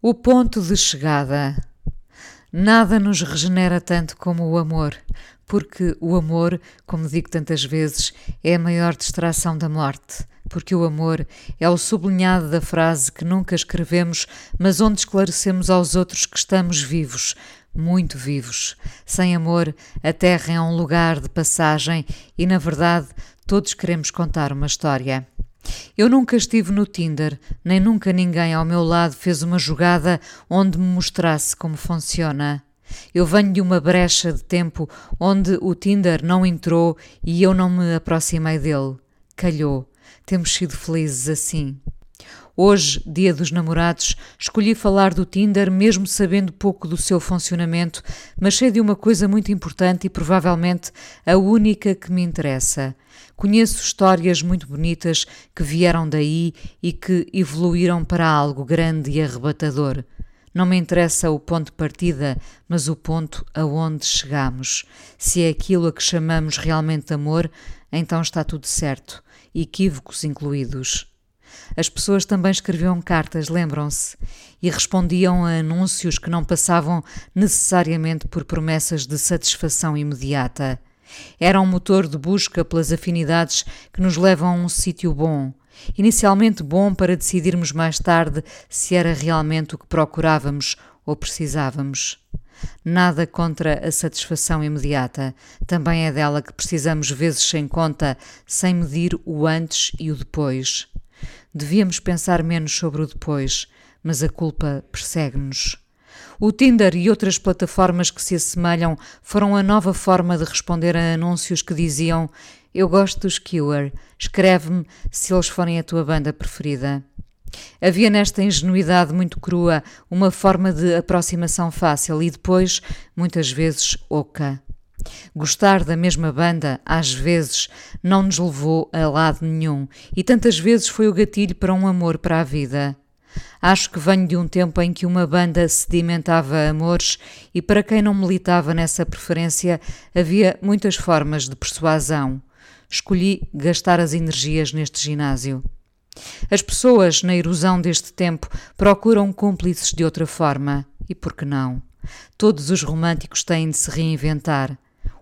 O ponto de chegada. Nada nos regenera tanto como o amor, porque o amor, como digo tantas vezes, é a maior distração da morte. Porque o amor é o sublinhado da frase que nunca escrevemos, mas onde esclarecemos aos outros que estamos vivos, muito vivos. Sem amor, a terra é um lugar de passagem e, na verdade, todos queremos contar uma história. Eu nunca estive no Tinder, nem nunca ninguém ao meu lado fez uma jogada onde me mostrasse como funciona. Eu venho de uma brecha de tempo onde o Tinder não entrou e eu não me aproximei dele. Calhou. Temos sido felizes assim. Hoje, dia dos namorados, escolhi falar do Tinder, mesmo sabendo pouco do seu funcionamento, mas sei de uma coisa muito importante e provavelmente a única que me interessa. Conheço histórias muito bonitas que vieram daí e que evoluíram para algo grande e arrebatador. Não me interessa o ponto de partida, mas o ponto aonde chegamos. Se é aquilo a que chamamos realmente amor, então está tudo certo, equívocos incluídos. As pessoas também escreviam cartas, lembram-se, e respondiam a anúncios que não passavam necessariamente por promessas de satisfação imediata. Era um motor de busca pelas afinidades que nos levam a um sítio bom. Inicialmente bom para decidirmos mais tarde se era realmente o que procurávamos ou precisávamos. Nada contra a satisfação imediata. Também é dela que precisamos vezes sem conta, sem medir o antes e o depois. Devíamos pensar menos sobre o depois, mas a culpa persegue-nos. O Tinder e outras plataformas que se assemelham foram a nova forma de responder a anúncios que diziam: Eu gosto dos Cure, escreve-me se eles forem a tua banda preferida. Havia nesta ingenuidade muito crua uma forma de aproximação fácil e depois, muitas vezes, oca. Gostar da mesma banda, às vezes, não nos levou a lado nenhum e tantas vezes foi o gatilho para um amor para a vida. Acho que venho de um tempo em que uma banda sedimentava amores e para quem não militava nessa preferência havia muitas formas de persuasão. Escolhi gastar as energias neste ginásio. As pessoas, na erosão deste tempo, procuram cúmplices de outra forma. E por que não? Todos os românticos têm de se reinventar.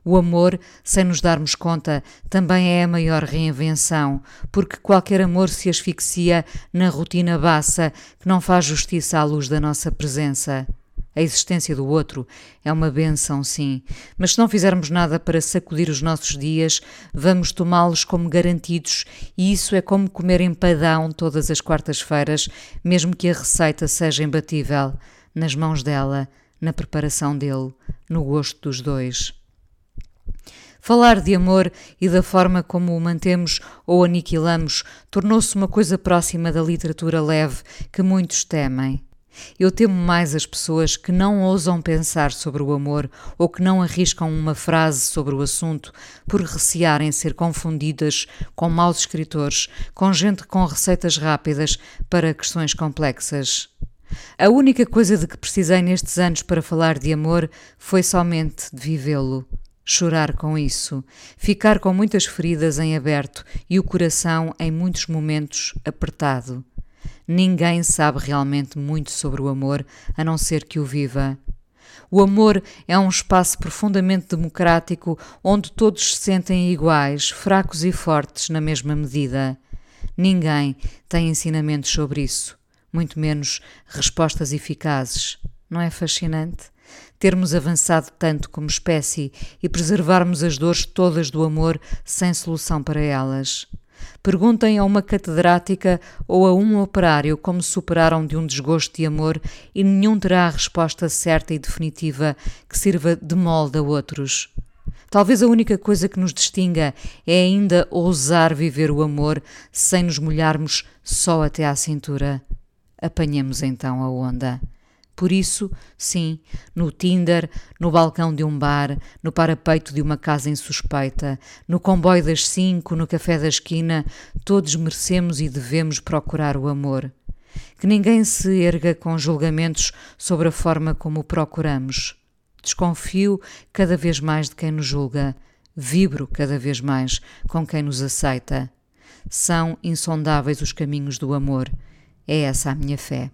O amor, sem nos darmos conta, também é a maior reinvenção, porque qualquer amor se asfixia na rotina baça que não faz justiça à luz da nossa presença. A existência do outro é uma benção, sim, mas se não fizermos nada para sacudir os nossos dias, vamos tomá-los como garantidos, e isso é como comer empadão todas as quartas-feiras, mesmo que a receita seja imbatível, nas mãos dela, na preparação dele, no gosto dos dois. Falar de amor e da forma como o mantemos ou aniquilamos tornou-se uma coisa próxima da literatura leve que muitos temem. Eu temo mais as pessoas que não ousam pensar sobre o amor ou que não arriscam uma frase sobre o assunto por recearem ser confundidas com maus escritores, com gente com receitas rápidas para questões complexas. A única coisa de que precisei nestes anos para falar de amor foi somente de vivê-lo chorar com isso, ficar com muitas feridas em aberto e o coração em muitos momentos apertado. Ninguém sabe realmente muito sobre o amor a não ser que o viva. O amor é um espaço profundamente democrático onde todos se sentem iguais, fracos e fortes na mesma medida. Ninguém tem ensinamentos sobre isso, muito menos respostas eficazes. Não é fascinante? Termos avançado tanto como espécie e preservarmos as dores todas do amor sem solução para elas. Perguntem a uma catedrática ou a um operário como superaram de um desgosto de amor e nenhum terá a resposta certa e definitiva que sirva de molde a outros. Talvez a única coisa que nos distinga é ainda ousar viver o amor sem nos molharmos só até à cintura. Apanhemos então a onda. Por isso, sim, no Tinder, no balcão de um bar, no parapeito de uma casa insuspeita, no comboio das cinco, no café da esquina, todos merecemos e devemos procurar o amor. Que ninguém se erga com julgamentos sobre a forma como o procuramos. Desconfio cada vez mais de quem nos julga, vibro cada vez mais com quem nos aceita. São insondáveis os caminhos do amor. É essa a minha fé.